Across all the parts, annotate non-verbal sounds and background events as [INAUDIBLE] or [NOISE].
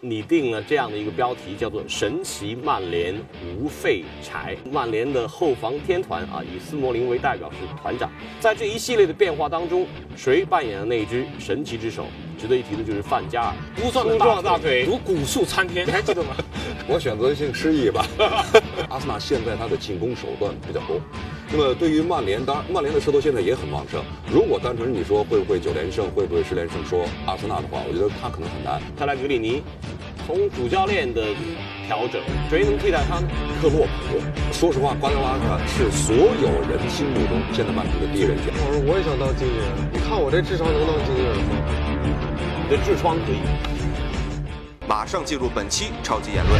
拟定了这样的一个标题，叫做“神奇曼联无废柴”。曼联的后防天团啊，以斯莫林为代表是团长。在这一系列的变化当中，谁扮演了那只神奇之手？值得一提的就是范加尔，粗壮的大腿如古树参天，你还记得吗？[LAUGHS] 我选择性失忆吧。[LAUGHS] 阿森纳现在他的进攻手段比较多，那么对于曼联，当然曼联的势头现在也很旺盛。如果单纯你说会不会九连胜，会不会十连胜，说阿森纳的话，我觉得他可能很难。泰莱格里尼，从主教练的调整，谁能替代他呢？克洛普。说实话，瓜迪奥拉是所有人心目中现在曼城的第一人选。我说我也想当经纪人，你看我这智商能当经纪人吗？你的痔疮可以。马上进入本期超级言论。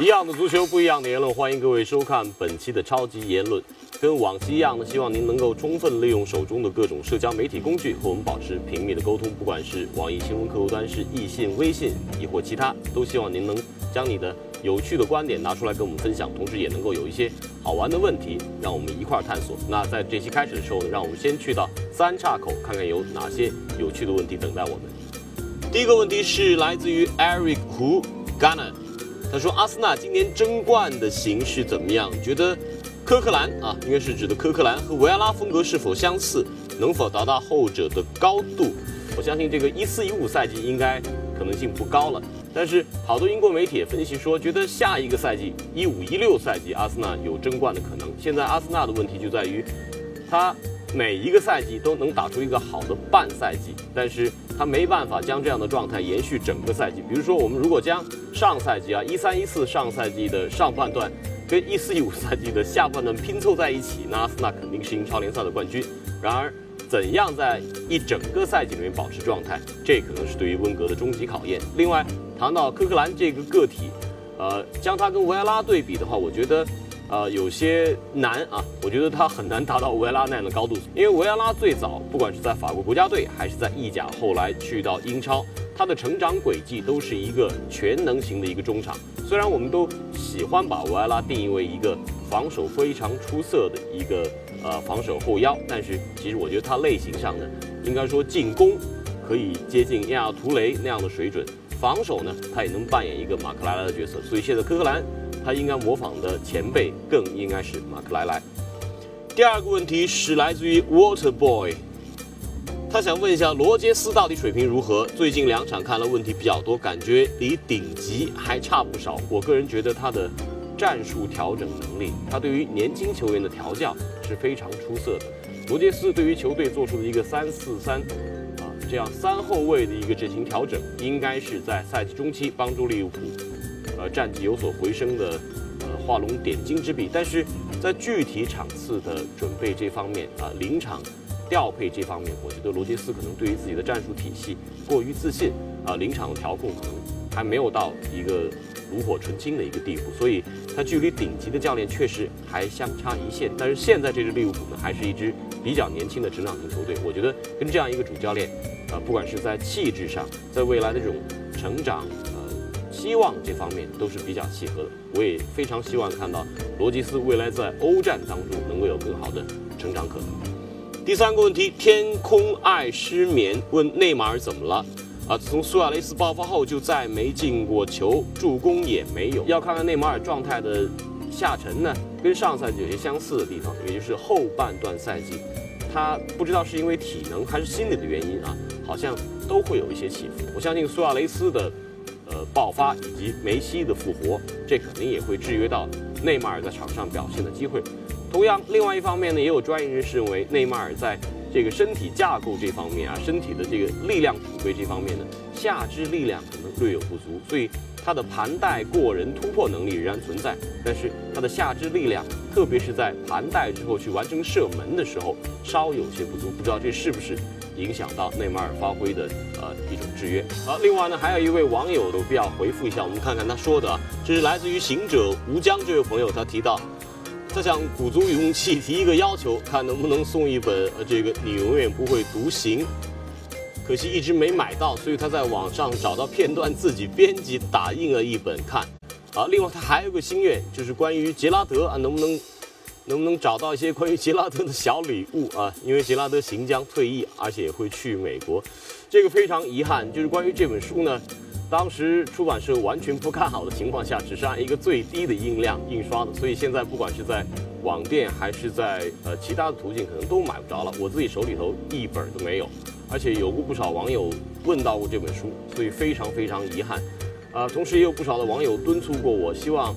一样的足球，不一样的言论，欢迎各位收看本期的超级言论。跟往期一样呢，希望您能够充分利用手中的各种社交媒体工具和我们保持频密的沟通，不管是网易新闻客户端、是易信、微信，亦或其他，都希望您能将你的有趣的观点拿出来跟我们分享，同时也能够有一些好玩的问题，让我们一块儿探索。那在这期开始的时候呢，让我们先去到三岔口，看看有哪些有趣的问题等待我们。第一个问题是来自于 Eric Hu Ghana，他说阿森纳今年争冠的形势怎么样？觉得？科克兰啊，应该是指的科克兰和维埃拉风格是否相似，能否达到后者的高度？我相信这个一四一五赛季应该可能性不高了。但是好多英国媒体也分析说，觉得下一个赛季一五一六赛季阿森纳有争冠的可能。现在阿森纳的问题就在于，他每一个赛季都能打出一个好的半赛季，但是他没办法将这样的状态延续整个赛季。比如说，我们如果将上赛季啊一三一四上赛季的上半段。跟一四一五赛季的下半段拼凑在一起，那阿森纳肯定是英超联赛的冠军。然而，怎样在一整个赛季里面保持状态，这可能是对于温格的终极考验。另外，谈到科克兰这个个体，呃，将他跟维埃拉对比的话，我觉得，呃，有些难啊。我觉得他很难达到维埃拉那样的高度，因为维埃拉最早不管是在法国国家队还是在意甲，后来去到英超。他的成长轨迹都是一个全能型的一个中场，虽然我们都喜欢把维埃拉定义为一个防守非常出色的一个呃防守后腰，但是其实我觉得他类型上呢，应该说进攻可以接近亚图雷那样的水准，防守呢他也能扮演一个马克莱莱的角色，所以现在科克兰他应该模仿的前辈更应该是马克莱莱。第二个问题是来自于 Water Boy。他想问一下罗杰斯到底水平如何？最近两场看了问题比较多，感觉离顶级还差不少。我个人觉得他的战术调整能力，他对于年轻球员的调教是非常出色的。罗杰斯对于球队做出的一个三四三啊这样三后卫的一个阵型调整，应该是在赛季中期帮助利物浦呃战绩有所回升的呃画龙点睛之笔。但是在具体场次的准备这方面啊临场。调配这方面，我觉得罗杰斯可能对于自己的战术体系过于自信啊，临场的调控可能还没有到一个炉火纯青的一个地步，所以他距离顶级的教练确实还相差一线。但是现在这支利物浦呢，还是一支比较年轻的成长型球队，我觉得跟这样一个主教练，啊，不管是在气质上，在未来的这种成长希望这方面都是比较契合的。我也非常希望看到罗杰斯未来在欧战当中能够有更好的成长可能。第三个问题，天空爱失眠问内马尔怎么了？啊，自从苏亚雷斯爆发后就再没进过球，助攻也没有。要看看内马尔状态的下沉呢，跟上赛季有些相似的地方，也就是后半段赛季，他不知道是因为体能还是心理的原因啊，好像都会有一些起伏。我相信苏亚雷斯的呃爆发以及梅西的复活，这肯定也会制约到内马尔在场上表现的机会。同样，另外一方面呢，也有专业人士认为，内马尔在这个身体架构这方面啊，身体的这个力量储备这方面呢，下肢力量可能略有不足，所以他的盘带过人突破能力仍然存在，但是他的下肢力量，特别是在盘带之后去完成射门的时候，稍有些不足，不知道这是不是影响到内马尔发挥的呃一种制约。好，另外呢，还有一位网友有必要回复一下，我们看看他说的啊，这是来自于行者吴江这位朋友，他提到。他想鼓足勇气提一个要求，看能不能送一本呃这个你永远不会独行，可惜一直没买到，所以他在网上找到片段，自己编辑打印了一本看。啊，另外他还有个心愿，就是关于杰拉德啊，能不能能不能找到一些关于杰拉德的小礼物啊？因为杰拉德行将退役，而且会去美国，这个非常遗憾。就是关于这本书呢，当时出版社完全不看好的情况下，只是按一个最低的印量印刷的，所以现在不管是在网店还是在呃其他的途径，可能都买不着了。我自己手里头一本都没有，而且有过不少网友问到过这本书，所以非常非常遗憾。啊，同时也有不少的网友敦促过我，希望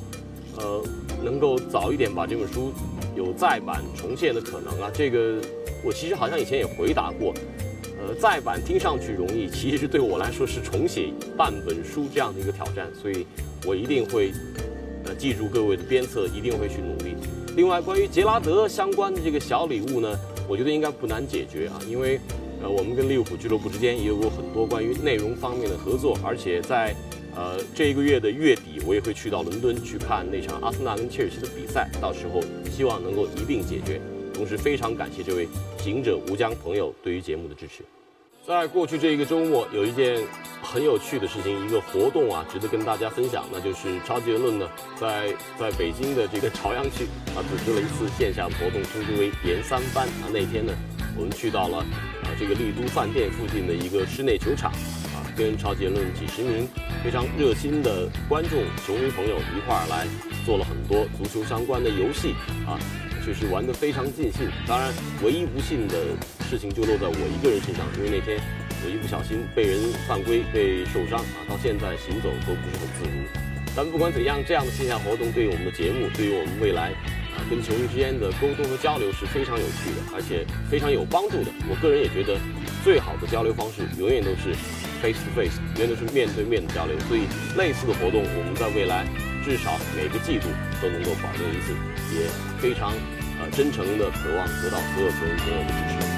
呃能够早一点把这本书。有再版重现的可能啊！这个我其实好像以前也回答过，呃，再版听上去容易，其实对我来说是重写半本书这样的一个挑战，所以我一定会呃记住各位的鞭策，一定会去努力。另外，关于杰拉德相关的这个小礼物呢，我觉得应该不难解决啊，因为呃我们跟利物浦俱乐部之间也有过很多关于内容方面的合作，而且在。呃，这一个月的月底，我也会去到伦敦去看那场阿森纳跟切尔西的比赛，到时候希望能够一并解决。同时，非常感谢这位行者吴江朋友对于节目的支持。在过去这一个周末，有一件很有趣的事情，一个活动啊，值得跟大家分享，那就是超级言论呢，在在北京的这个朝阳区啊，组织了一次线下活动，称之为“研三班”啊。那天呢，我们去到了啊这个丽都饭店附近的一个室内球场。跟超级论几十名非常热心的观众、球迷朋友一块儿来做了很多足球相关的游戏啊，确实玩得非常尽兴。当然，唯一不幸的事情就落在我一个人身上，因为那天我一不小心被人犯规被受伤啊，到现在行走都不是很自如。但不管怎样，这样的线下活动对于我们的节目，对于我们未来啊跟球迷之间的沟通和交流是非常有趣的，而且非常有帮助的。我个人也觉得，最好的交流方式永远都是。Face to face，原来是面对面的交流，所以类似的活动，我们在未来至少每个季度都能够保证一次，也非常呃真诚的渴望得到所有球迷朋友的支持。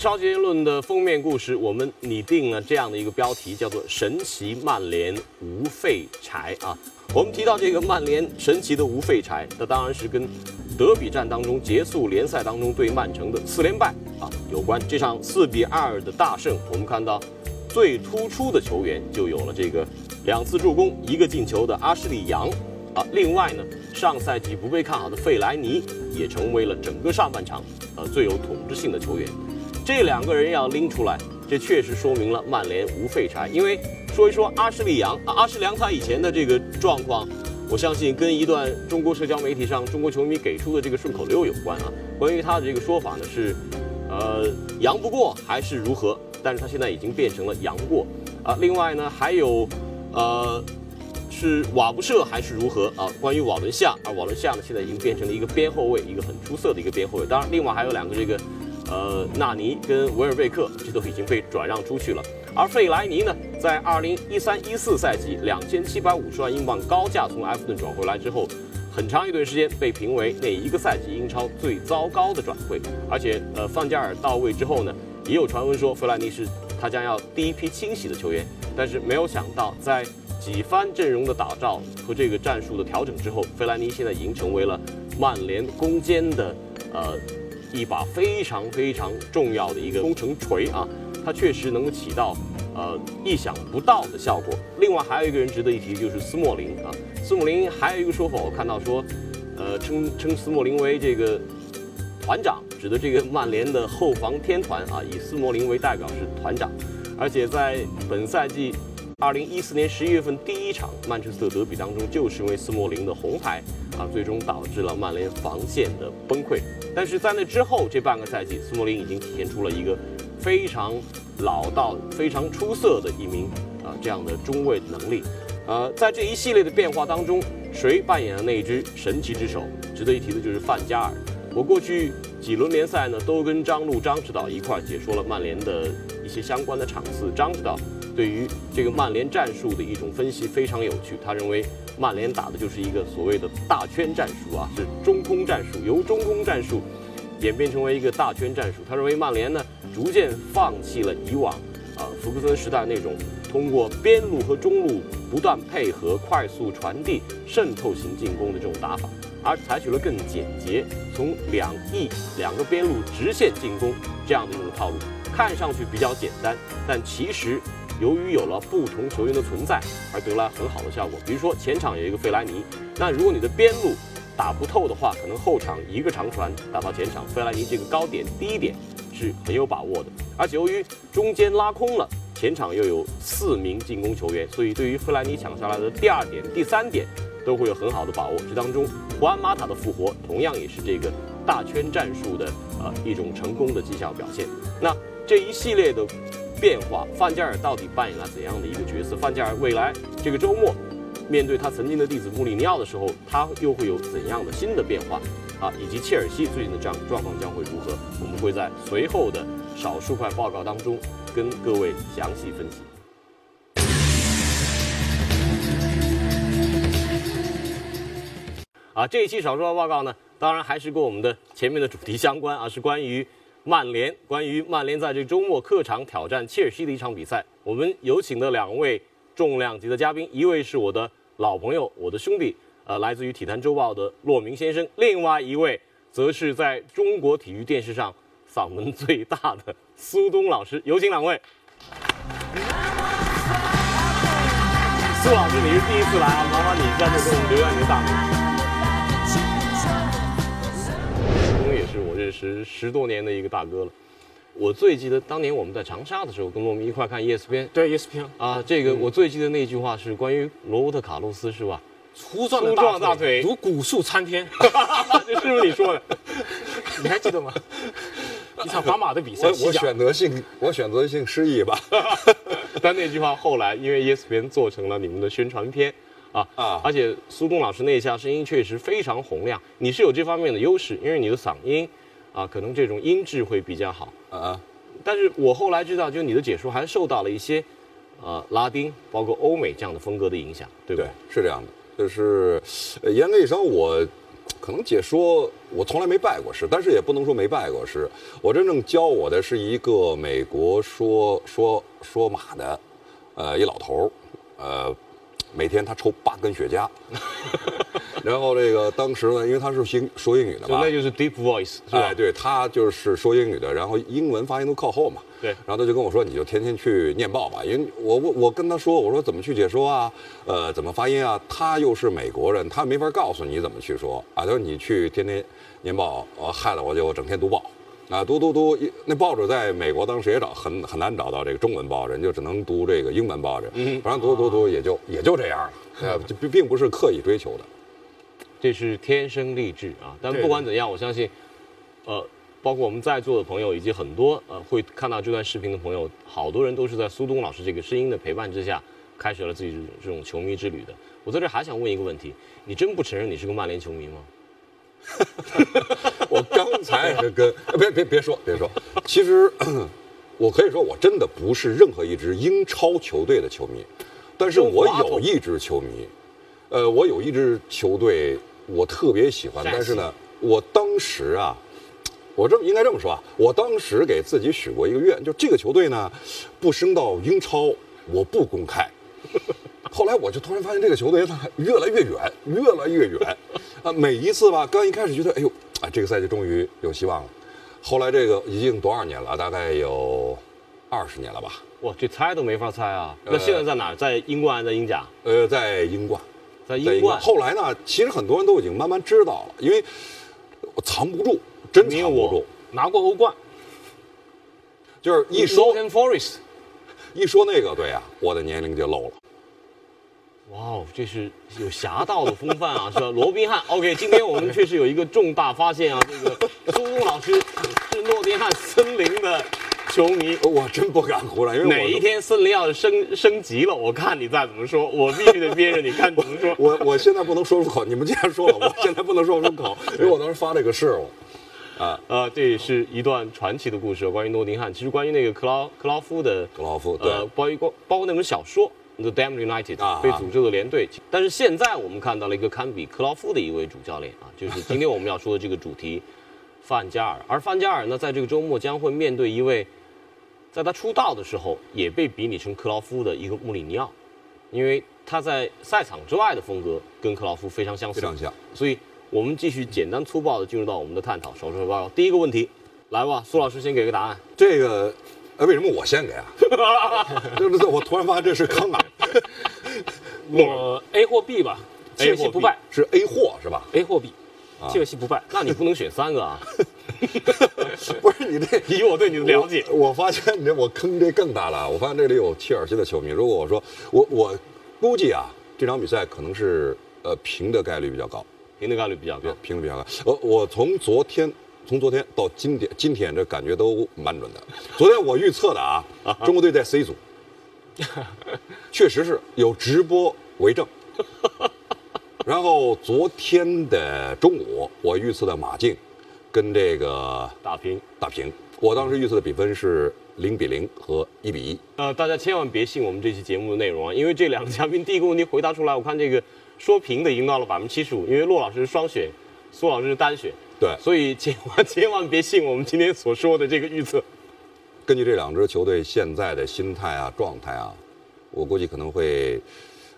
超级论的封面故事，我们拟定了这样的一个标题，叫做“神奇曼联无废柴”啊。我们提到这个曼联神奇的无废柴，那当然是跟德比战当中结束联赛当中对曼城的四连败啊有关。这场四比二的大胜，我们看到最突出的球员就有了这个两次助攻、一个进球的阿什利杨啊。另外呢，上赛季不被看好的费莱尼也成为了整个上半场呃最有统治性的球员。这两个人要拎出来，这确实说明了曼联无废柴。因为说一说阿什利杨啊，阿什良他以前的这个状况，我相信跟一段中国社交媒体上中国球迷给出的这个顺口溜有关啊。关于他的这个说法呢是，呃，杨不过还是如何？但是他现在已经变成了杨过啊。另外呢还有，呃，是瓦不射还是如何啊？关于瓦伦夏啊，瓦伦夏呢现在已经变成了一个边后卫，一个很出色的一个边后卫。当然，另外还有两个这个。呃，纳尼跟维尔贝克这都已经被转让出去了，而费莱尼呢，在二零一三一四赛季两千七百五十万英镑高价从埃弗顿转回来之后，很长一段时间被评为那一个赛季英超最糟糕的转会。而且，呃，范加尔到位之后呢，也有传闻说费莱尼是他将要第一批清洗的球员。但是没有想到，在几番阵容的打造和这个战术的调整之后，费莱尼现在已经成为了曼联攻坚的呃。一把非常非常重要的一个工程锤啊，它确实能够起到呃意想不到的效果。另外还有一个人值得一提，就是斯莫林啊。斯莫林还有一个说法，我看到说，呃，称称斯莫林为这个团长，指的这个曼联的后防天团啊，以斯莫林为代表是团长。而且在本赛季二零一四年十一月份第一场曼彻斯特德比当中，就是因为斯莫林的红牌啊，最终导致了曼联防线的崩溃。但是在那之后这半个赛季，斯莫林已经体现出了一个非常老道、非常出色的一名啊这样的中卫能力。呃，在这一系列的变化当中，谁扮演了那一只神奇之手？值得一提的就是范加尔。我过去几轮联赛呢，都跟张路张指导一块解说了曼联的一些相关的场次。张指导对于这个曼联战术的一种分析非常有趣，他认为曼联打的就是一个所谓的大圈战术啊，是中空战术，由中空战术演变成为一个大圈战术。他认为曼联呢，逐渐放弃了以往啊福克森时代那种通过边路和中路不断配合、快速传递、渗透型进攻的这种打法。而采取了更简洁，从两翼两个边路直线进攻这样的一种套路，看上去比较简单，但其实由于有了不同球员的存在，而得来很好的效果。比如说前场有一个费莱尼，那如果你的边路打不透的话，可能后场一个长传打到前场，费莱尼这个高点低点是很有把握的。而且由于中间拉空了，前场又有四名进攻球员，所以对于费莱尼抢下来的第二点、第三点。都会有很好的把握。这当中，胡安马塔的复活同样也是这个大圈战术的呃一种成功的绩效表现。那这一系列的变化，范加尔到底扮演了怎样的一个角色？范加尔未来这个周末面对他曾经的弟子穆里尼奥的时候，他又会有怎样的新的变化？啊，以及切尔西最近的这样状况将会如何？我们会在随后的少数块报告当中跟各位详细分析。啊，这一期少说报告呢，当然还是跟我们的前面的主题相关啊，是关于曼联，关于曼联在这周末客场挑战切尔西的一场比赛。我们有请的两位重量级的嘉宾，一位是我的老朋友，我的兄弟，呃，来自于体坛周报的骆明先生；另外一位则是在中国体育电视上嗓门最大的苏东老师。有请两位。[LAUGHS] 苏老师，你是第一次来啊，麻烦你在这给我们留下你的大名。我认识十多年的一个大哥了。我最记得当年我们在长沙的时候，跟我们一块看 ESPN。对 ESPN 啊，这个我最记得那句话是关于罗伯特卡洛斯，是吧？粗壮的大腿如古树参天，[LAUGHS] 这是不是你说的？[LAUGHS] 你还记得吗？[LAUGHS] 一场皇马的比赛，我我选择性我选择性失忆吧。但那句话后来因为 ESPN 做成了你们的宣传片。啊啊！而且苏东老师那一下声音确实非常洪亮，你是有这方面的优势，因为你的嗓音，啊，可能这种音质会比较好啊。但是我后来知道，就你的解说还受到了一些，呃，拉丁包括欧美这样的风格的影响，对不对？是这样的，就是严格意义上，我可能解说我从来没拜过师，但是也不能说没拜过师。我真正教我的是一个美国说说说马的，呃，一老头儿，呃。每天他抽八根雪茄，[LAUGHS] 然后这个当时呢，因为他是英说英语的嘛，那就是 deep voice，哎，对他就是说英语的，然后英文发音都靠后嘛，对，然后他就跟我说，你就天天去念报吧，因为我我我跟他说，我说怎么去解说啊，呃，怎么发音啊，他又是美国人，他没法告诉你怎么去说。啊，他说你去天天念报，呃，害得我就整天读报。啊，读读读，那报纸在美国当时也找很很难找到这个中文报纸，就只能读这个英文报纸。嗯，反正读读读也就也就这样了，就并并不是刻意追求的，这是天生丽质啊。但不管怎样，我相信，呃，包括我们在座的朋友以及很多呃会看到这段视频的朋友，好多人都是在苏东老师这个声音的陪伴之下，开始了自己这种这种球迷之旅的。我在这还想问一个问题，你真不承认你是个曼联球迷吗？[LAUGHS] 我刚才是跟别别别说别说，其实我可以说我真的不是任何一支英超球队的球迷，但是我有一支球迷，呃，我有一支球队我特别喜欢，但是呢，我当时啊，我这么应该这么说啊，我当时给自己许过一个愿，就这个球队呢，不升到英超，我不公开。[LAUGHS] 后来我就突然发现这个球队它越来越远，越来越远，啊，每一次吧，刚一开始觉得，哎呦，啊，这个赛季终于有希望了。后来这个已经多少年了？大概有二十年了吧？哇，这猜都没法猜啊！那现在在哪？在英冠，在英甲？呃，在英冠，在英冠。后来呢？其实很多人都已经慢慢知道了，因为我藏不住，真藏不住。拿过欧冠，就是一说。一说那个，对啊，我的年龄就漏了。哇哦，这是有侠盗的风范啊，是吧？[LAUGHS] 罗宾汉，OK，今天我们确实有一个重大发现啊，这个 [LAUGHS] 苏东老师是诺丁汉森林的球迷。[LAUGHS] 我真不敢胡乱，因为哪一天森林要是升升级了，我看你再怎么说，我必须得憋着，你看怎么说。我我现在不能说出口，你们既然说了，我现在不能说出口，因为我当时发这个誓了。呃，这也是一段传奇的故事，关于诺丁汉。其实关于那个克劳克劳夫的克劳夫对呃，包括包括那本小说《The Damned United》啊被诅咒的连队。但是现在我们看到了一个堪比克劳夫的一位主教练啊，就是今天我们要说的这个主题，范加尔。而范加尔呢，在这个周末将会面对一位，在他出道的时候也被比拟成克劳夫的一个穆里尼奥，因为他在赛场之外的风格跟克劳夫非常相似，非常像。所以我们继续简单粗暴的进入到我们的探讨。手术报告，第一个问题，来吧，苏老师先给个答案。这个，呃，为什么我先给啊？[LAUGHS] 这这，我突然发现这是坑啊！我 A 或 B 吧，切尔西不败是 A 货是吧？，A 或 B，切尔西不败。那你不能选三个啊！[LAUGHS] [LAUGHS] 不是你这，以我对你的了解，我我发现你这我坑这更大了。我发现这里有切尔西的球迷。如果我说我我估计啊，这场比赛可能是呃平的概率比较高，平的概率比较高。平的比较高。我我从昨天从昨天到今天，今天这感觉都蛮准的。昨天我预测的啊，[LAUGHS] 中国队在 C 组，[LAUGHS] 确实是有直播为证。[LAUGHS] 然后昨天的中午，我预测的马竞跟这个打平。打平。我当时预测的比分是零比零和一比一。呃，大家千万别信我们这期节目的内容啊，因为这两个嘉宾第一个问题回答出来，我看这个说平的已经到了百分之七十五，因为骆老师是双选，苏老师是单选，对，所以千万千万别信我们今天所说的这个预测。根据这两支球队现在的心态啊、状态啊，我估计可能会，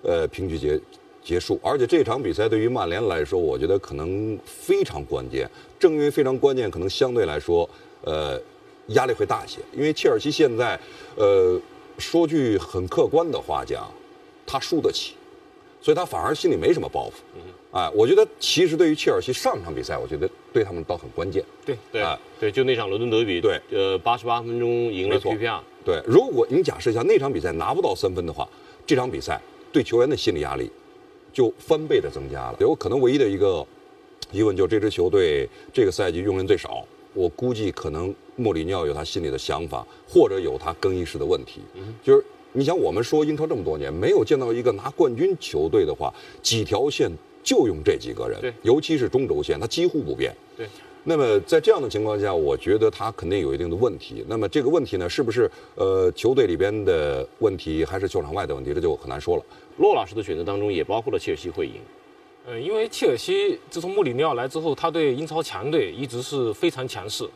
呃，平局结结束。而且这场比赛对于曼联来说，我觉得可能非常关键。正因为非常关键，可能相对来说，呃，压力会大一些。因为切尔西现在，呃，说句很客观的话讲，他输得起，所以他反而心里没什么包袱。哎，我觉得其实对于切尔西上场比赛，我觉得对他们倒很关键。对，对、哎对，就那场伦敦德比，对呃，八十八分钟赢了对，如果你假设一下那场比赛拿不到三分的话，这场比赛对球员的心理压力就翻倍的增加了。有可能唯一的一个疑问就是这支球队这个赛季用人最少，我估计可能莫里尼奥有他心里的想法，或者有他更衣室的问题。就是你想，我们说英超这么多年，没有见到一个拿冠军球队的话，几条线就用这几个人，对尤其是中轴线，他几乎不变。对。那么在这样的情况下，我觉得他肯定有一定的问题。那么这个问题呢，是不是呃球队里边的问题，还是球场外的问题，这就很难说了。洛老师的选择当中也包括了切尔西会赢。呃，因为切尔西自从穆里尼奥来之后，他对英超强队一直是非常强势，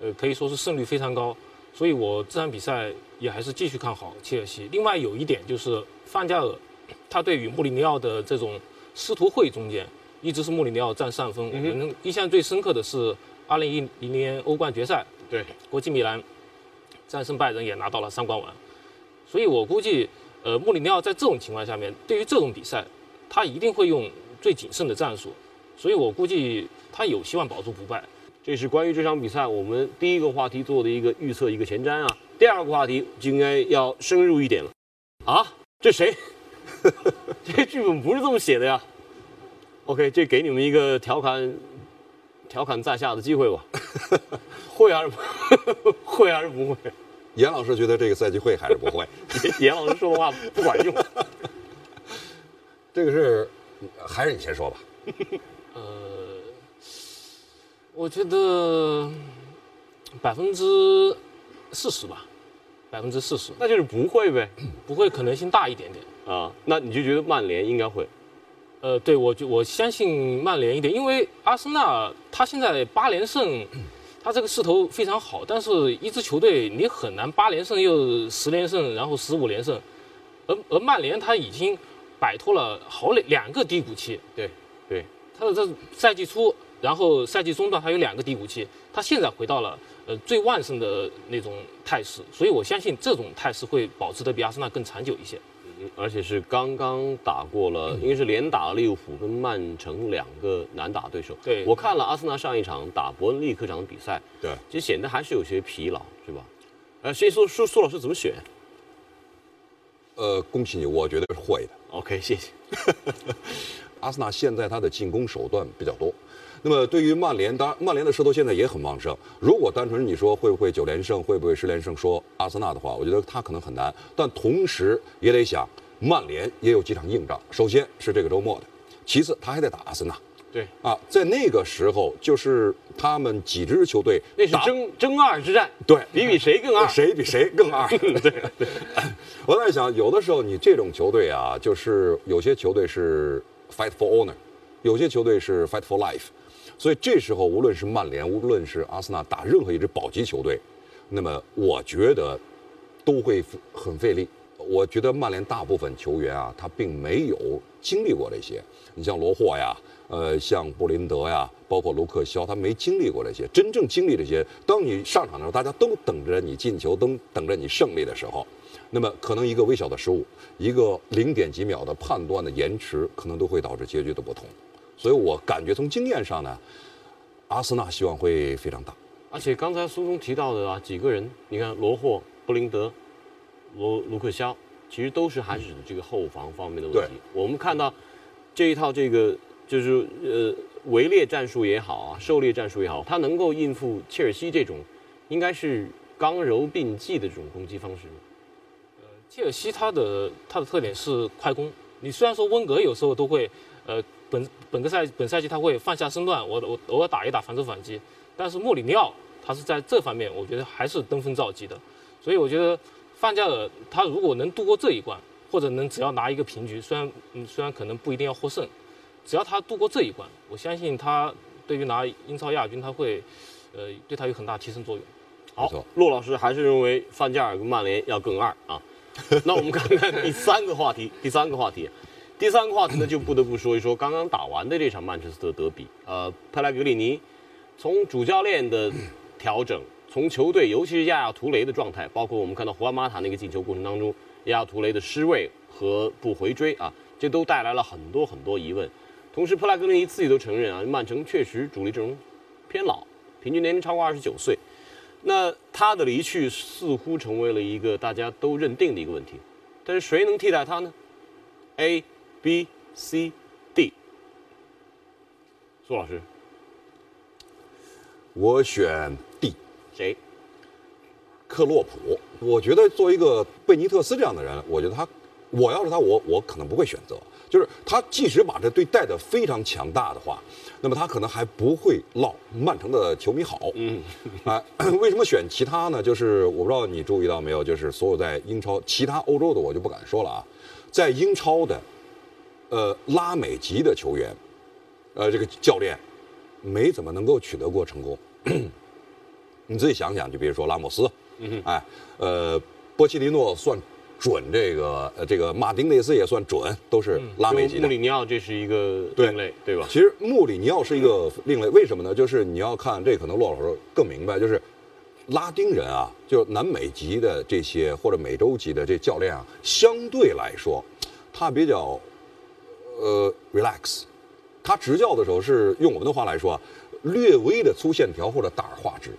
呃，可以说是胜率非常高，所以我这场比赛也还是继续看好切尔西。另外有一点就是范加尔，他对于穆里尼奥的这种师徒会中间，一直是穆里尼奥占上风。我们印象最深刻的是二零一零年欧冠决赛，对，国际米兰战胜拜仁也拿到了三冠王，所以我估计，呃，穆里尼奥在这种情况下面，对于这种比赛，他一定会用最谨慎的战术，所以我估计他有希望保住不败。这是关于这场比赛我们第一个话题做的一个预测，一个前瞻啊。第二个话题就应该要深入一点了。啊，这谁？[LAUGHS] 这剧本不是这么写的呀。OK，这给你们一个调侃、调侃在下的机会吧。[LAUGHS] 会还是不 [LAUGHS] 会还是不会？严老师觉得这个赛季会还是不会？严老师说的话不管用。这个是还是你先说吧。呃，我觉得百分之四十吧，百分之四十，那就是不会呗。[CLEARS THROAT] 不会可能性大一点点。啊，那你就觉得曼联应该会？呃，对我就我相信曼联一点，因为阿森纳他现在八连胜，[CLEARS THROAT] 他这个势头非常好，但是一支球队你很难八连胜又十连胜，然后十五连胜，而而曼联他已经摆脱了好两两个低谷期，对，对，他的这赛季初，然后赛季中段他有两个低谷期，他现在回到了呃最旺盛的那种态势，所以我相信这种态势会保持的比阿森纳更长久一些。嗯而且是刚刚打过了，应该是连打了利物浦跟曼城两个难打对手。对我看了阿森纳上一场打伯恩利客场的比赛，对，其实显得还是有些疲劳，是吧？呃，所以说苏苏老师怎么选？呃，恭喜你，我觉得是会的。OK，谢谢。[LAUGHS] 阿森纳现在他的进攻手段比较多，那么对于曼联，当然曼联的势头现在也很旺盛。如果单纯你说会不会九连胜，会不会十连胜，说阿森纳的话，我觉得他可能很难。但同时也得想，曼联也有几场硬仗，首先是这个周末的，其次他还得打阿森纳。对，啊，在那个时候，就是他们几支球队那是争争二之战，对比比谁更二。[LAUGHS] 谁比谁更二？对 [LAUGHS] 对。[LAUGHS] 我在想，有的时候你这种球队啊，就是有些球队是 fight for honor，有些球队是 fight for life，所以这时候无论是曼联，无论是阿森纳打任何一支保级球队，那么我觉得都会很费力。我觉得曼联大部分球员啊，他并没有经历过这些。你像罗霍呀，呃，像布林德呀，包括卢克肖，他没经历过这些。真正经历这些，当你上场的时候，大家都等着你进球，都等着你胜利的时候，那么可能一个微小的失误，一个零点几秒的判断的延迟，可能都会导致结局的不同。所以我感觉从经验上呢，阿森纳希望会非常大。而且刚才苏中提到的啊，几个人，你看罗霍、布林德、罗卢克肖，其实都是还是指这个后防方面的问题。我们看到这一套这个就是呃围猎战术也好啊，狩猎战术也好，它能够应付切尔西这种应该是刚柔并济的这种攻击方式。切尔西它的它的特点是快攻。你虽然说温格有时候都会，呃，本本个赛本赛季他会放下身段，我我偶尔打一打防守反击，但是莫里尼奥他是在这方面，我觉得还是登峰造极的。所以我觉得范加尔他如果能度过这一关，或者能只要拿一个平局，虽然嗯虽然可能不一定要获胜，只要他度过这一关，我相信他对于拿英超亚军他会，呃，对他有很大提升作用。好骆老师还是认为范加尔跟曼联要更二啊。[LAUGHS] 那我们看看第三个话题，第三个话题，第三个话题呢，就不得不说一说刚刚打完的这场曼彻斯特德比。呃，佩莱格里尼从主教练的调整，从球队，尤其是亚亚图雷的状态，包括我们看到胡安马塔那个进球过程当中，亚亚图雷的失位和不回追啊，这都带来了很多很多疑问。同时，佩莱格里尼自己都承认啊，曼城确实主力阵容偏老，平均年龄超过二十九岁。那他的离去似乎成为了一个大家都认定的一个问题，但是谁能替代他呢？A、B、C、D。苏老师，我选 D。谁？克洛普，我觉得作为一个贝尼特斯这样的人，我觉得他，我要是他，我我可能不会选择。就是他即使把这队带得非常强大的话，那么他可能还不会落曼城的球迷好。嗯，啊、[COUGHS] 为什么选其他呢？就是我不知道你注意到没有，就是所有在英超其他欧洲的我就不敢说了啊，在英超的，呃拉美籍的球员，呃这个教练没怎么能够取得过成功。[COUGHS] 你自己想想，就比如说拉莫斯，嗯哎，呃，波切蒂诺算准这个，呃，这个马丁内斯也算准，都是拉美籍穆里尼奥这是一个另类，对吧？其实穆里尼奥是一个另类，为什么呢？就是你要看这，可能骆老师更明白，就是拉丁人啊，就南美籍的这些或者美洲籍的这教练啊，相对来说，他比较呃 relax，他执教的时候是用我们的话来说啊，略微的粗线条或者大画质。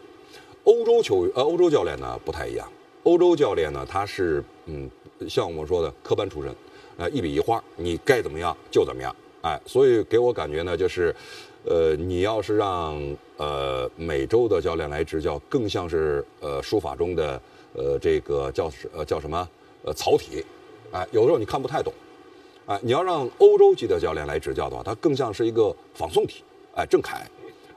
欧洲球呃欧洲教练呢不太一样，欧洲教练呢他是嗯像我们说的科班出身，呃一笔一画，你该怎么样就怎么样，哎，所以给我感觉呢就是，呃你要是让呃美洲的教练来执教，更像是呃书法中的呃这个叫呃叫什么？呃草体，哎，有的时候你看不太懂，哎，你要让欧洲级的教练来执教的话，他更像是一个仿宋体，哎，郑恺。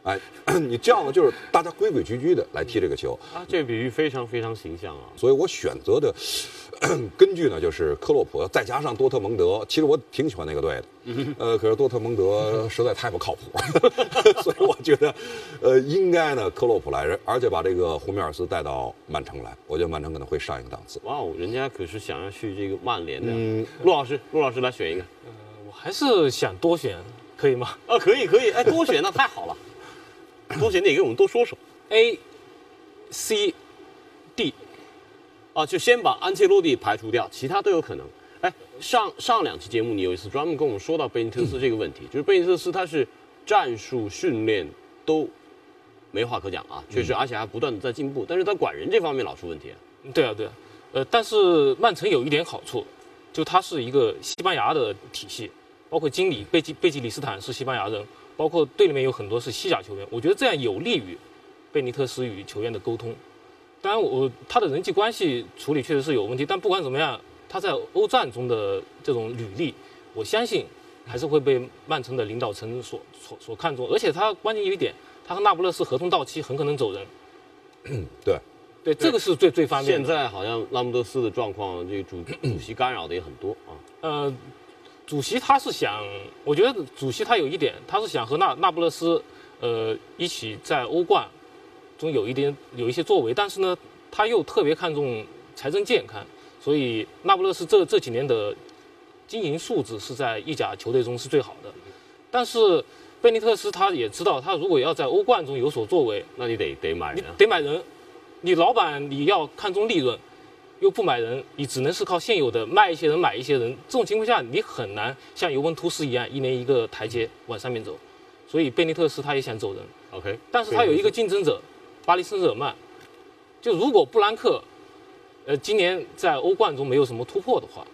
哎，[CLEARS THROAT] 你这样呢，就是大家规规矩矩的来踢这个球，啊，这个比喻非常非常形象啊。所以我选择的 [CLEARS THROAT] 根据呢就是克洛普，再加上多特蒙德。其实我挺喜欢那个队的，[LAUGHS] 呃，可是多特蒙德实在太不靠谱，[LAUGHS] 所以我觉得，呃，应该呢克洛普来，而且把这个胡梅尔斯带到曼城来，我觉得曼城可能会上一个档次。哇哦，人家可是想要去这个曼联的。嗯陆老师，陆老师来选一个。我还是想多选，可以吗啊，可以可以，哎，多选那太好了，多选你也给我们多说说。？A、C、D，啊，就先把安切洛蒂排除掉，其他都有可能。哎，上上两期节目你有一次专门跟我们说到贝尼特斯这个问题，就是贝尼特斯他是战术训练都没话可讲啊，确实，而且还不断的在进步，但是他管人这方面老出问题啊。对啊对啊，呃，但是曼城有一点好处，就他是一个西班牙的体系，包括经理贝基贝基里斯坦是西班牙人，包括队里面有很多是西甲球员，我觉得这样有利于贝尼特斯与球员的沟通。当然我，他的人际关系处理确实是有问题，但不管怎么样，他在欧战中的这种履历，我相信还是会被曼城的领导层所所所看重。而且他关键有一点，他和那不勒斯合同到期，很可能走人。对，[CLEARS THROAT] 对，这个是最最方便现。在好像拉姆德斯的状况，这个主主席干扰的也很多啊。呃，主席他是想，我觉得主席他有一点，他是想和那那不勒斯，呃，一起在欧冠中有一点有一些作为，但是呢，他又特别看重财政健康，所以那不勒斯这这几年的经营素质是在意甲球队中是最好的，但是贝尼特斯他也知道，他如果要在欧冠中有所作为，那你得得买你人啊。得买人，你老板你要看重利润，又不买人，你只能是靠现有的卖一些人买一些人。这种情况下，你很难像尤文图斯一样一年一个台阶往上面走。所以贝尼特斯他也想走人，OK，但是他有一个竞争者，巴黎圣日耳曼。就如果布兰克，呃，今年在欧冠中没有什么突破的话，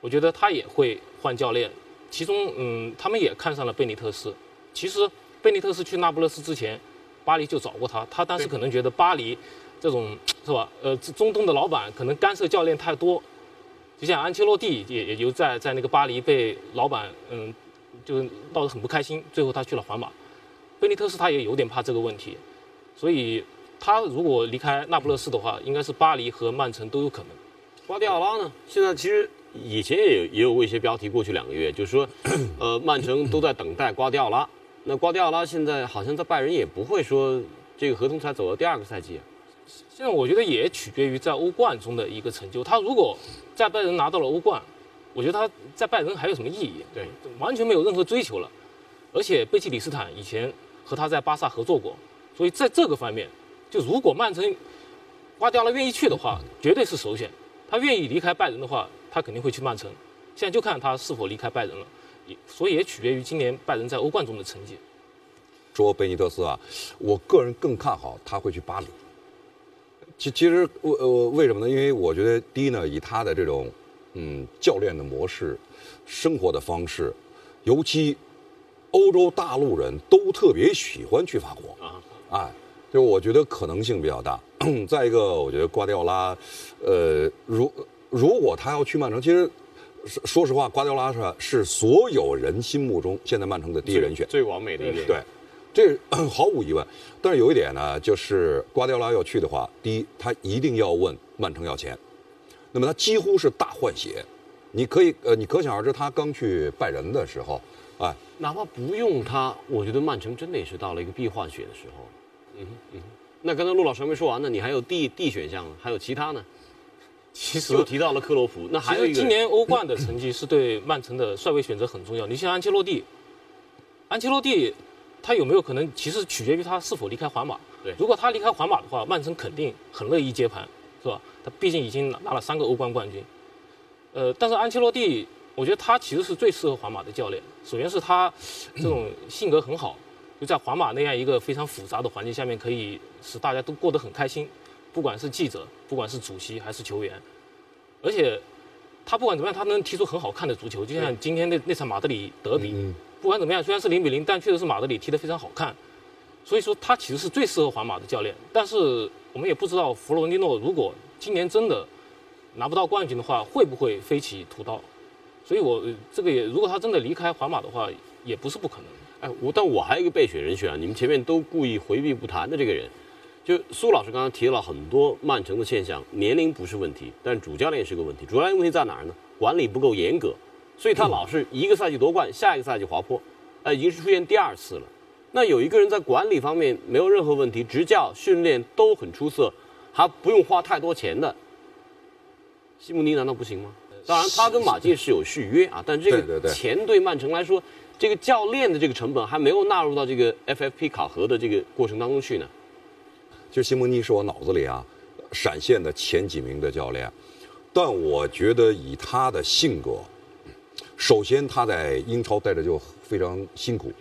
我觉得他也会换教练。其中，嗯，他们也看上了贝尼特斯。其实，贝尼特斯去那不勒斯之前，巴黎就找过他，他当时可能觉得巴黎这种是吧？呃，中东的老板可能干涉教练太多，就像安切洛蒂也也就在在那个巴黎被老板嗯，就是闹得很不开心，最后他去了皇马。贝尼特斯他也有点怕这个问题，所以他如果离开那不勒斯的话，应该是巴黎和曼城都有可能。瓜迪奥拉呢？现在其实以前也也有过一些标题，过去两个月就是说，呃，曼城都在等待瓜迪奥拉。那瓜迪奥拉现在好像在拜仁也不会说这个合同才走到第二个赛季。现在我觉得也取决于在欧冠中的一个成就。他如果在拜仁拿到了欧冠，我觉得他在拜仁还有什么意义？对，完全没有任何追求了。而且贝基里斯坦以前和他在巴萨合作过，所以在这个方面，就如果曼城瓜掉了愿意去的话，绝对是首选。他愿意离开拜仁的话，他肯定会去曼城。现在就看他是否离开拜仁了，也所以也取决于今年拜仁在欧冠中的成绩。说贝尼特斯啊，我个人更看好他会去巴黎。其其实我呃为什么呢？因为我觉得第一呢，以他的这种嗯教练的模式、生活的方式，尤其欧洲大陆人都特别喜欢去法国啊，哎，就我觉得可能性比较大。[COUGHS] 再一个，我觉得瓜迪奥拉，呃，如如果他要去曼城，其实说说实话，瓜迪奥拉是是所有人心目中现在曼城的第一人选。最完美的一个人。对，这 [CLEARS THROAT] 毫无疑问。但是有一点呢，就是瓜迪奥拉要去的话，第一，他一定要问曼城要钱。那么他几乎是大换血，你可以呃，你可想而知，他刚去拜仁的时候，哎，哪怕不用他，我觉得曼城真的也是到了一个必换血的时候。嗯哼嗯哼。那刚才陆老师还没说完呢，你还有 D D 选项呢，还有其他呢？其实又提到了克洛普，那还有一个今年欧冠的 [CLEARS THROAT] 成绩是对曼城的帅位选择很重要。你像安切洛蒂，安切洛蒂他有没有可能，其实取决于他是否离开皇马。对如果他离开皇马的话，曼城肯定很乐意接盘，是吧？他毕竟已经拿拿了三个欧冠冠军。呃，但是安切洛蒂，我觉得他其实是最适合皇马的教练。首先是他这种性格很好，就在皇马那样一个非常复杂的环境下面，可以使大家都过得很开心，不管是记者，不管是主席还是球员。而且他不管怎么样，他能踢出很好看的足球，就像今天那那场马德里德比，嗯不管怎么样，虽然是零比零，但确实是马德里踢得非常好看。所以说他其实是最适合皇马的教练。但是我们也不知道弗洛尼诺如果今年真的拿不到冠军的话，会不会飞起屠刀？所以我这个也，如果他真的离开皇马的话，也不是不可能。哎，我但我还有一个备选人选啊，你们前面都故意回避不谈的这个人，就苏老师刚刚提了很多曼城的现象，年龄不是问题，但主教练是个问题。主教练问题在哪儿呢？管理不够严格，所以他老是一个赛季夺冠，下一个赛季滑坡，呃，已经是出现第二次了。那有一个人在管理方面没有任何问题，执教、训练都很出色，还不用花太多钱的，西蒙尼难道不行吗？当然，他跟马竞是有续约啊，但这个钱对曼城来说，这个教练的这个成本还没有纳入到这个 FFP 考核的这个过程当中去呢。其实西蒙尼是我脑子里啊闪现的前几名的教练，但我觉得以他的性格，首先他在英超待着就非常辛苦，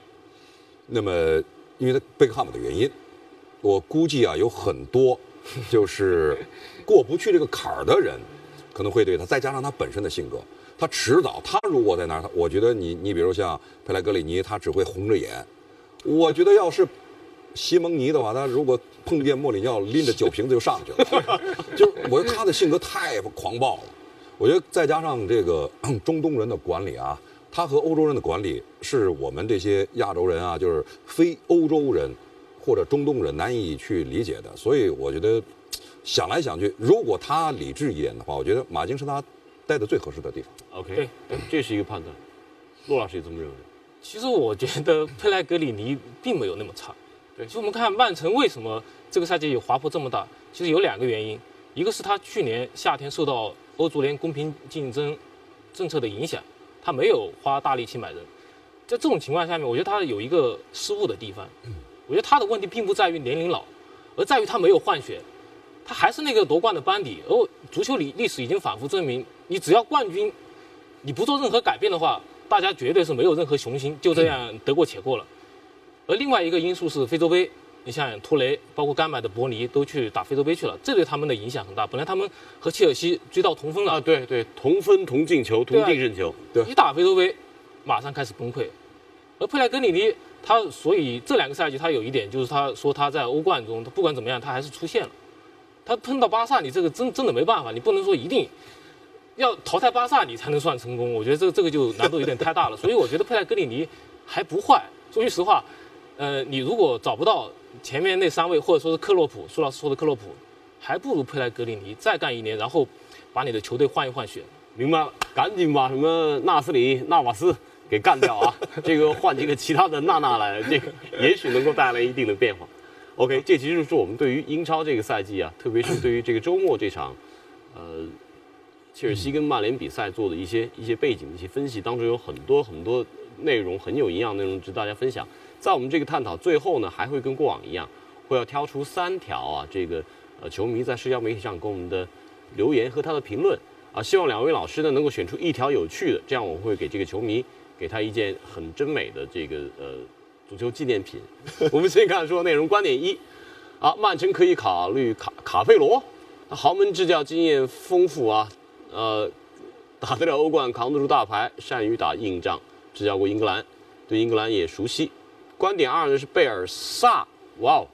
那么因为他贝克汉姆的原因，我估计啊有很多 [LAUGHS] 就是过不去这个坎儿的人，可能会对他，再加上他本身的性格，他迟早他如果在那儿，他我觉得你你比如像佩莱格里尼，他只会红着眼。我觉得要是西蒙尼的话，他如果碰见莫里尼奥，拎着酒瓶子就上去了。[LAUGHS] 就是我觉得他的性格太狂暴了。我觉得再加上这个 [CLEARS THROAT] 中东人的管理啊，他和欧洲人的管理是我们这些亚洲人啊，就是非欧洲人或者中东人难以去理解的。所以我觉得想来想去，如果他理智一点的话，我觉得马竞是他待的最合适的地方。OK，对哎这是一个判断。骆老师也这么认为？其实我觉得佩莱格里尼并没有那么差。对其实我们看曼城为什么这个赛季有滑坡这么大，其实有两个原因，一个是他去年夏天受到欧足联公平竞争政策的影响，他没有花大力气买人。在这种情况下面，我觉得他有一个失误的地方。我觉得他的问题并不在于年龄老，而在于他没有换血，他还是那个夺冠的班底。而足球历历史已经反复证明，你只要冠军，你不做任何改变的话，大家绝对是没有任何雄心，就这样得过且过了。而另外一个因素是非洲杯，你像图雷，包括甘买的伯尼都去打非洲杯去了，这对他们的影响很大。本来他们和切尔西追到同分了，啊，对对，同分同进球，同对啊净胜球。一打非洲杯，马上开始崩溃。而佩莱格里尼他，所以这两个赛季他有一点就是他说他在欧冠中，他不管怎么样，他还是出现了。他碰到巴萨，你这个真真的没办法，你不能说一定要淘汰巴萨你才能算成功。我觉得这个这个就难度有点太大了。所以我觉得佩莱格里尼还不坏。说句实话，呃，你如果找不到前面那三位，或者说是克洛普，苏老师说的克洛普，还不如佩莱格里尼再干一年，然后把你的球队换一换血。明白了，赶紧把什么纳斯里、纳瓦斯给干掉啊！[LAUGHS] 这个换几个其他的娜娜来，这个也许能够带来一定的变化。OK，这其实就是我们对于英超这个赛季啊，特别是对于这个周末这场，呃，切尔西跟曼联比赛做的一些一些背景的一些分析，当中有很多很多内容很有营养内容值得大家分享。在我们这个探讨最后呢，还会跟过往一样，会要挑出三条啊，这个呃球迷在社交媒体上给我们的留言和他的评论啊，希望两位老师呢能够选出一条有趣的，这样我会给这个球迷给他一件很真美的这个呃足球纪念品。[LAUGHS] 我们先看说内容观点一啊，曼城可以考虑卡卡佩罗，豪门执教经验丰富啊，呃，打得了欧冠，扛得住大牌，善于打硬仗，执教过英格兰，对英格兰也熟悉。观点二呢是贝尔萨，哇哦，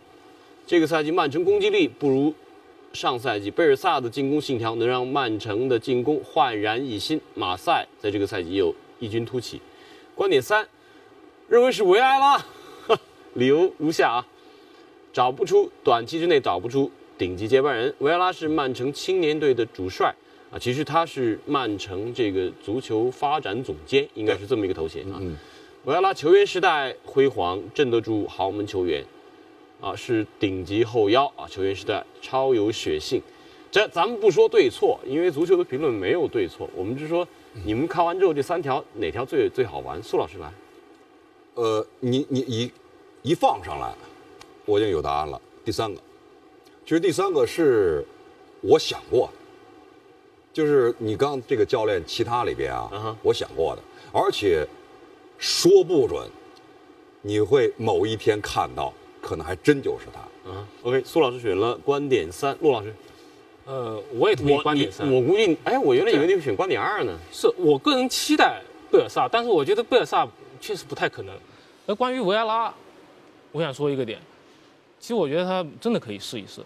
这个赛季曼城攻击力不如上赛季，贝尔萨的进攻信条能让曼城的进攻焕然一新。马赛在这个赛季又异军突起。观点三，认为是维埃拉，[LAUGHS] 理由如下啊，找不出短期之内找不出顶级接班人。维埃拉是曼城青年队的主帅啊，其实他是曼城这个足球发展总监，应该是这么一个头衔啊。维埃拉球员时代辉煌，镇得住豪门球员，啊，是顶级后腰啊，球员时代超有血性。这咱们不说对错，因为足球的评论没有对错，我们就说你们看完之后这三条哪条最最好玩？苏老师来。呃，你你一一放上来，我已经有答案了。第三个，其实第三个是我想过的，就是你刚这个教练其他里边啊我想过的，而且说不准，你会某一天看到，可能还真就是他。啊，OK，苏老师选了观点三，陆老师，呃，我也同意观点三。我估计，哎，我原来以为你会选观点二呢。是我个人期待贝尔萨，但是我觉得贝尔萨确实不太可能。而关于维埃拉，我想说一个点，其实我觉得他真的可以试一试。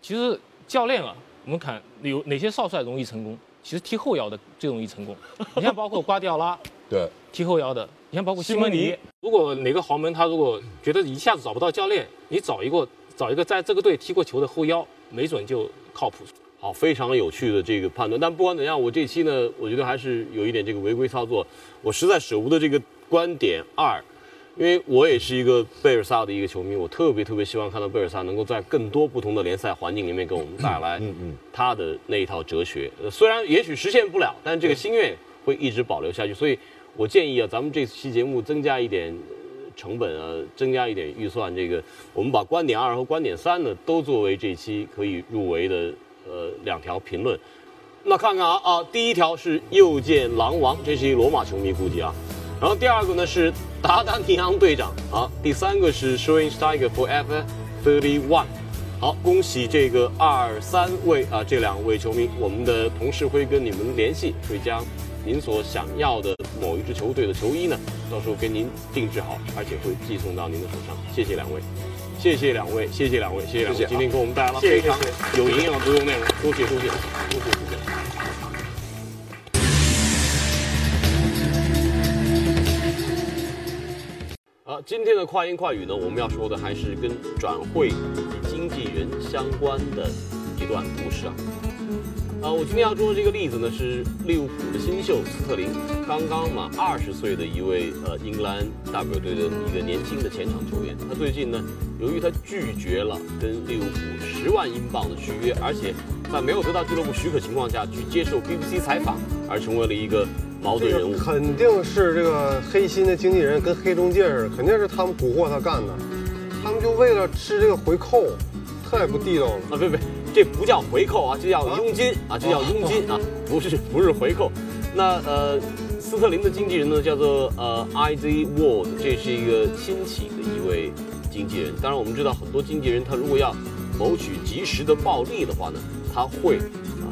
其实教练啊，我们看有哪些少帅容易成功？其实踢后腰的最容易成功。你看，包括瓜迪奥拉对，踢后腰的，你看包括西蒙尼。如果哪个豪门他如果觉得一下子找不到教练，你找一个找一个在这个队踢过球的后腰，没准就靠谱。好，非常有趣的这个判断。但不管怎样，我这期呢，我觉得还是有一点这个违规操作。我实在舍不得这个观点二，因为我也是一个贝尔萨的一个球迷，我特别特别希望看到贝尔萨能够在更多不同的联赛环境里面给我们带来嗯嗯，他的那一套哲学。呃虽然也许实现不了，但这个心愿会一直保留下去。所以我建议啊，咱们这期节目增加一点成本啊，增加一点预算。这个我们把观点二和观点三呢，都作为这期可以入围的呃两条评论。那看看啊啊，第一条是又见狼王，这是一罗马球迷估计啊。然后第二个呢是达达尼昂队长啊，第三个是 Showing Tiger Forever Thirty One。好，恭喜这个二三位啊，这两位球迷，我们的同事会跟你们联系，会将您所想要的某一支球队的球衣呢，到时候给您定制好，而且会寄送到您的手上。谢谢两位，谢谢两位，谢谢两位，谢谢两位，谢谢啊今天给我们带来了非常有营养的足球内容，多谢多谢，多谢多谢。好，今天的快言快语呢，我们要说的还是跟转会以及经纪人相关的一段故事啊。啊，我今天要说的这个例子呢，是利物浦的新秀斯特林，刚刚满二十岁的一位呃英格兰大表队的一个年轻的前场球员。他最近呢，由于他拒绝了跟利物浦十万英镑的续约，而且在没有得到俱乐部许可情况下去接受 BBC 采访，而成为了一个矛盾人物个。肯定是这个黑心的经纪人跟黑中介似的，肯定是他们蛊惑他干的。他们就为了吃这个回扣，太不地道了。啊，不不，这不叫回扣啊，这叫佣金啊，这叫佣金啊，不是不是回扣。那呃，斯特林的经纪人呢叫做呃 I Z Ward，这是一个新起的一位经纪人。当然，我们知道很多经纪人他如果要谋取及时的暴利的话呢，他会啊、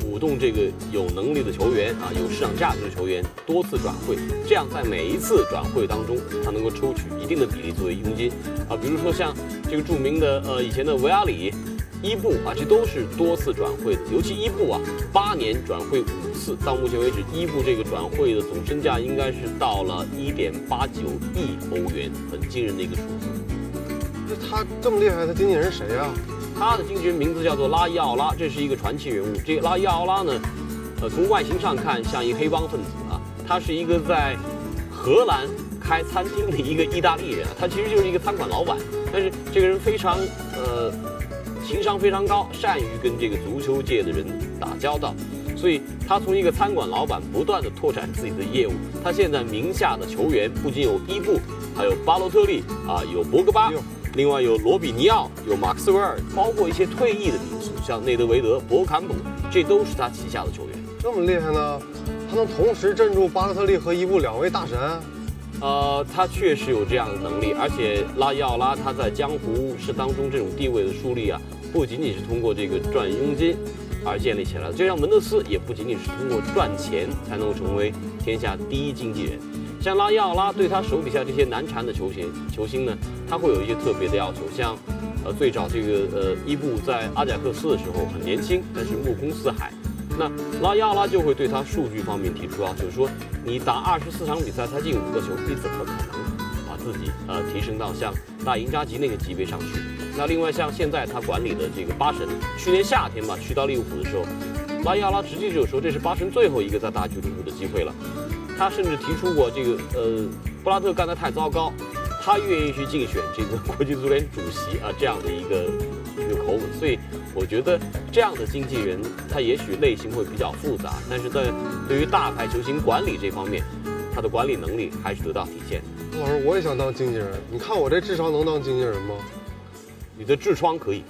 鼓动这个有能力的球员啊，有市场价值的球员多次转会，这样在每一次转会当中，他能够抽取一定的比例作为佣金啊。比如说像这个著名的呃以前的维阿里。伊布啊，这都是多次转会的，尤其伊布啊，八年转会五次，到目前为止，伊布这个转会的总身价应该是到了一点八九亿欧元，很惊人的一个数字。那他这么厉害，他经纪人谁啊？他的经纪人名字叫做拉伊奥拉，这是一个传奇人物。这个拉伊奥拉呢，呃，从外形上看像一个黑帮分子啊，他是一个在荷兰开餐厅的一个意大利人啊，他其实就是一个餐馆老板，但是这个人非常呃情商非常高，善于跟这个足球界的人打交道，所以他从一个餐馆老板不断的拓展自己的业务。他现在名下的球员不仅有伊布，还有巴洛特利啊，有博格巴。另外有罗比尼奥，有马克斯韦尔，包括一些退役的名宿，像内德维德、博坎普，这都是他旗下的球员。这么厉害呢？他能同时镇住巴洛特利和伊布两位大神？呃，他确实有这样的能力，而且拉伊奥拉他在江湖是当中这种地位的树立啊，不仅仅是通过这个赚佣金而建立起来的，就像门德斯也不仅仅是通过赚钱才能成为天下第一经纪人。像拉伊奥拉对他手底下这些难缠的球星球星呢，他会有一些特别的要求，像呃最早这个呃伊布在阿贾克斯的时候很年轻，但是目空四海。那拉伊奥拉就会对他数据方面提出要求，说你打二十四场比赛才进五个球，你怎么可能自己呃提升到像大赢扎吉那个级别上去？那另外像现在他管理的这个巴神，去年夏天吧去到利物浦的时候，拉伊奥拉直接就说这是巴神最后一个在大俱乐部的机会了。他甚至提出过这个呃布拉特干得太糟糕，他愿意去竞选这个国际足联主席啊这样的一个一个口吻，所以我觉得这样的经纪人他也许类型会比较复杂，但是在对于大牌球星管理这方面，他的管理能力还是得到体现。老师，我也想当经纪人。你看我这智商能当经纪人吗？你的痔疮可以。